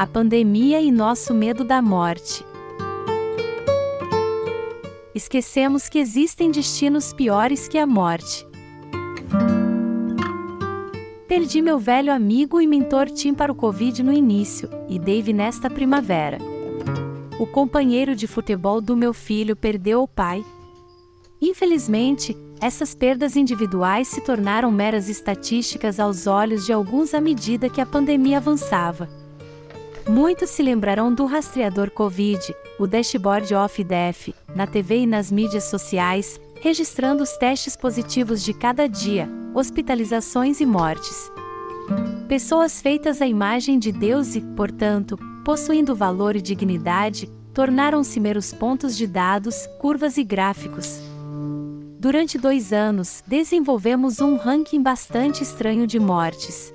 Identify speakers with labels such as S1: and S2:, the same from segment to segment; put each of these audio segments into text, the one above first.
S1: a pandemia e nosso medo da morte. Esquecemos que existem destinos piores que a morte. Perdi meu velho amigo e mentor Tim para o Covid no início, e Dave nesta primavera. O companheiro de futebol do meu filho perdeu o pai. Infelizmente, essas perdas individuais se tornaram meras estatísticas aos olhos de alguns à medida que a pandemia avançava. Muitos se lembrarão do rastreador Covid, o Dashboard of Death, na TV e nas mídias sociais, registrando os testes positivos de cada dia, hospitalizações e mortes. Pessoas feitas à imagem de Deus e, portanto, possuindo valor e dignidade, tornaram-se meros pontos de dados, curvas e gráficos. Durante dois anos, desenvolvemos um ranking bastante estranho de mortes.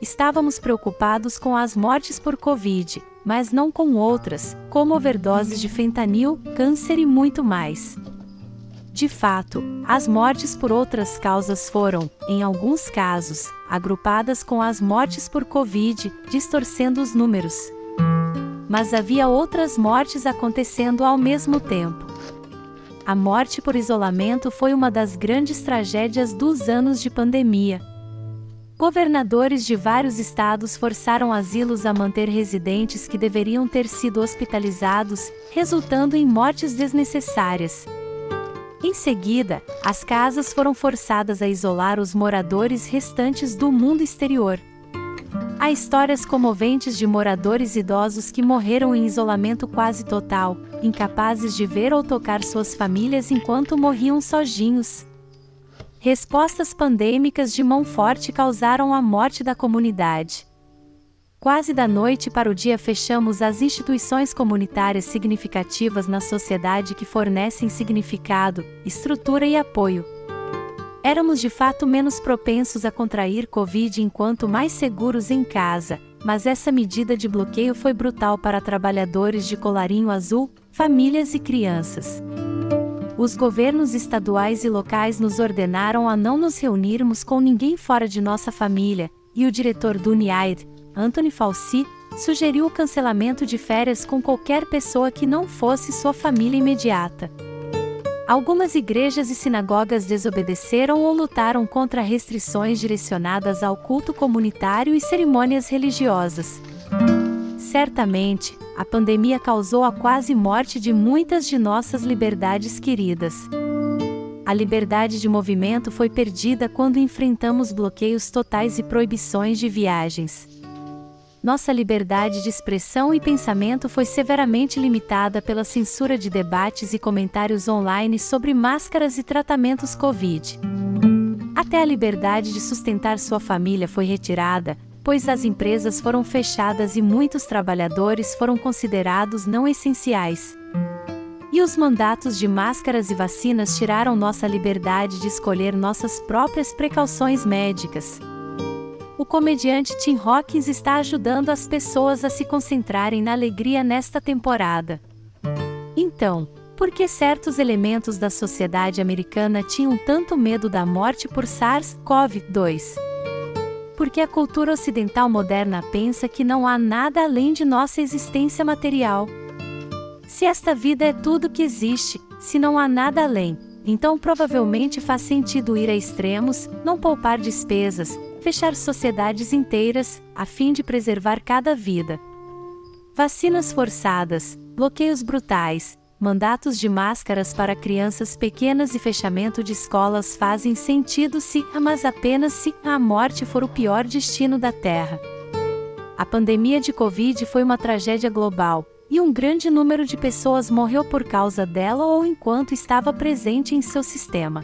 S1: Estávamos preocupados com as mortes por Covid, mas não com outras, como overdoses de fentanil, câncer e muito mais. De fato, as mortes por outras causas foram, em alguns casos, agrupadas com as mortes por Covid, distorcendo os números. Mas havia outras mortes acontecendo ao mesmo tempo. A morte por isolamento foi uma das grandes tragédias dos anos de pandemia. Governadores de vários estados forçaram asilos a manter residentes que deveriam ter sido hospitalizados, resultando em mortes desnecessárias. Em seguida, as casas foram forçadas a isolar os moradores restantes do mundo exterior. Há histórias comoventes de moradores idosos que morreram em isolamento quase total, incapazes de ver ou tocar suas famílias enquanto morriam sozinhos. Respostas pandêmicas de mão forte causaram a morte da comunidade. Quase da noite para o dia fechamos as instituições comunitárias significativas na sociedade que fornecem significado, estrutura e apoio. Éramos de fato menos propensos a contrair Covid enquanto mais seguros em casa, mas essa medida de bloqueio foi brutal para trabalhadores de colarinho azul, famílias e crianças. Os governos estaduais e locais nos ordenaram a não nos reunirmos com ninguém fora de nossa família, e o diretor do UNIAID, Anthony Fauci, sugeriu o cancelamento de férias com qualquer pessoa que não fosse sua família imediata. Algumas igrejas e sinagogas desobedeceram ou lutaram contra restrições direcionadas ao culto comunitário e cerimônias religiosas. Certamente, a pandemia causou a quase morte de muitas de nossas liberdades queridas. A liberdade de movimento foi perdida quando enfrentamos bloqueios totais e proibições de viagens nossa liberdade de expressão e pensamento foi severamente limitada pela censura de debates e comentários online sobre máscaras e tratamentos Covid. Até a liberdade de sustentar sua família foi retirada, pois as empresas foram fechadas e muitos trabalhadores foram considerados não essenciais. E os mandatos de máscaras e vacinas tiraram nossa liberdade de escolher nossas próprias precauções médicas o comediante Tim Hawkins está ajudando as pessoas a se concentrarem na alegria nesta temporada. Então, por que certos elementos da sociedade americana tinham tanto medo da morte por SARS-CoV-2? Porque a cultura ocidental moderna pensa que não há nada além de nossa existência material. Se esta vida é tudo que existe, se não há nada além, então provavelmente faz sentido ir a extremos, não poupar despesas, fechar sociedades inteiras, a fim de preservar cada vida. Vacinas forçadas, bloqueios brutais, mandatos de máscaras para crianças pequenas e fechamento de escolas fazem sentido se, mas apenas se a morte for o pior destino da Terra. A pandemia de Covid foi uma tragédia global, e um grande número de pessoas morreu por causa dela ou enquanto estava presente em seu sistema.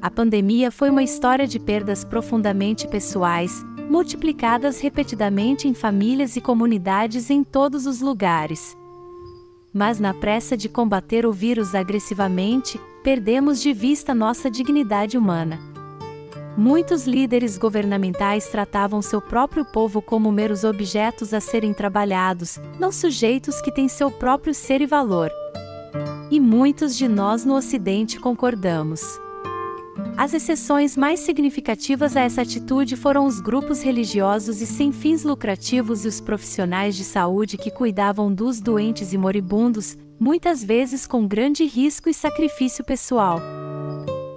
S1: A pandemia foi uma história de perdas profundamente pessoais, multiplicadas repetidamente em famílias e comunidades em todos os lugares. Mas na pressa de combater o vírus agressivamente, perdemos de vista nossa dignidade humana. Muitos líderes governamentais tratavam seu próprio povo como meros objetos a serem trabalhados, não sujeitos que têm seu próprio ser e valor. E muitos de nós no Ocidente concordamos. As exceções mais significativas a essa atitude foram os grupos religiosos e sem fins lucrativos e os profissionais de saúde que cuidavam dos doentes e moribundos, muitas vezes com grande risco e sacrifício pessoal.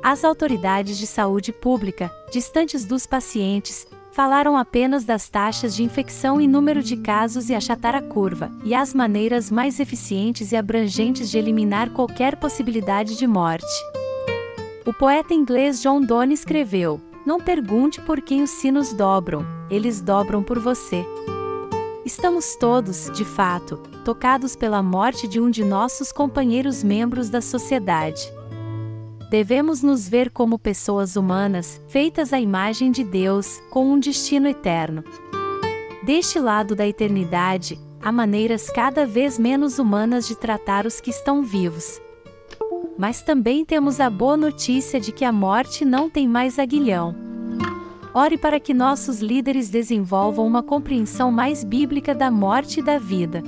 S1: As autoridades de saúde pública, distantes dos pacientes, falaram apenas das taxas de infecção e número de casos e achatar a curva, e as maneiras mais eficientes e abrangentes de eliminar qualquer possibilidade de morte. O poeta inglês John Donne escreveu: Não pergunte por quem os sinos dobram, eles dobram por você. Estamos todos, de fato, tocados pela morte de um de nossos companheiros membros da sociedade. Devemos nos ver como pessoas humanas, feitas à imagem de Deus, com um destino eterno. Deste lado da eternidade, há maneiras cada vez menos humanas de tratar os que estão vivos. Mas também temos a boa notícia de que a morte não tem mais aguilhão. Ore para que nossos líderes desenvolvam uma compreensão mais bíblica da morte e da vida.